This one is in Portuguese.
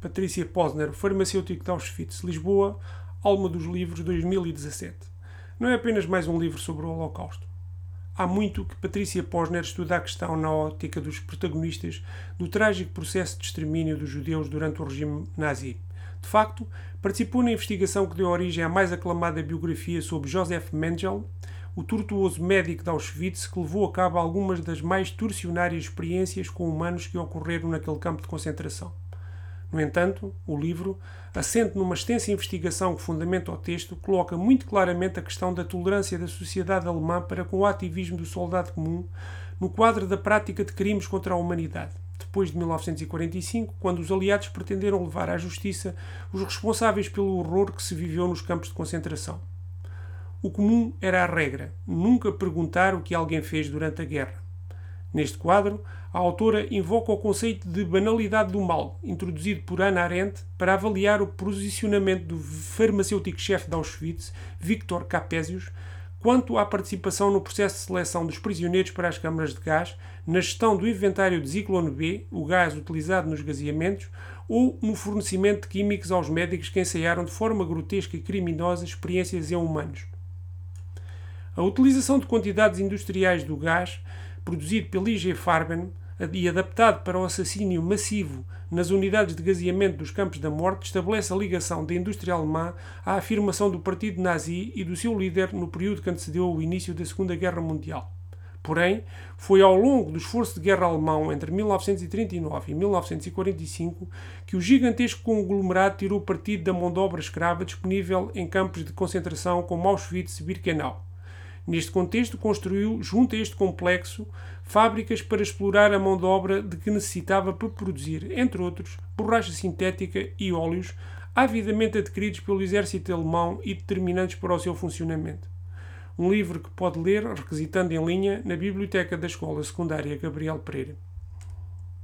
Patrícia Posner, farmacêutico de Auschwitz, Lisboa, Alma dos Livros, 2017. Não é apenas mais um livro sobre o Holocausto. Há muito que Patrícia Posner estuda a questão na ótica dos protagonistas do trágico processo de extermínio dos judeus durante o regime nazi. De facto, participou na investigação que deu origem à mais aclamada biografia sobre Joseph Mengele, o tortuoso médico de Auschwitz que levou a cabo algumas das mais torcionárias experiências com humanos que ocorreram naquele campo de concentração. No entanto, o livro, assente numa extensa investigação que fundamenta o texto, coloca muito claramente a questão da tolerância da sociedade alemã para com o ativismo do soldado comum no quadro da prática de crimes contra a humanidade, depois de 1945, quando os aliados pretenderam levar à justiça os responsáveis pelo horror que se viveu nos campos de concentração. O comum era a regra, nunca perguntar o que alguém fez durante a guerra. Neste quadro, a autora invoca o conceito de banalidade do mal, introduzido por Hannah Arendt para avaliar o posicionamento do farmacêutico-chefe de Auschwitz, Victor Capesius, quanto à participação no processo de seleção dos prisioneiros para as câmaras de gás, na gestão do inventário de Zyklon B, o gás utilizado nos gaseamentos, ou no fornecimento de químicos aos médicos que ensaiaram de forma grotesca e criminosa experiências em humanos. A utilização de quantidades industriais do gás, produzido pela IG Farben e adaptado para o assassínio massivo nas unidades de gaseamento dos campos da morte, estabelece a ligação da indústria alemã à afirmação do partido nazi e do seu líder no período que antecedeu o início da Segunda Guerra Mundial. Porém, foi ao longo do esforço de guerra alemão entre 1939 e 1945 que o gigantesco conglomerado tirou partido da mão de obra escrava disponível em campos de concentração como Auschwitz e Birkenau. Neste contexto, construiu, junto a este complexo, fábricas para explorar a mão de obra de que necessitava para produzir, entre outros, borracha sintética e óleos, avidamente adquiridos pelo exército alemão e determinantes para o seu funcionamento. Um livro que pode ler, requisitando em linha, na biblioteca da Escola Secundária Gabriel Pereira.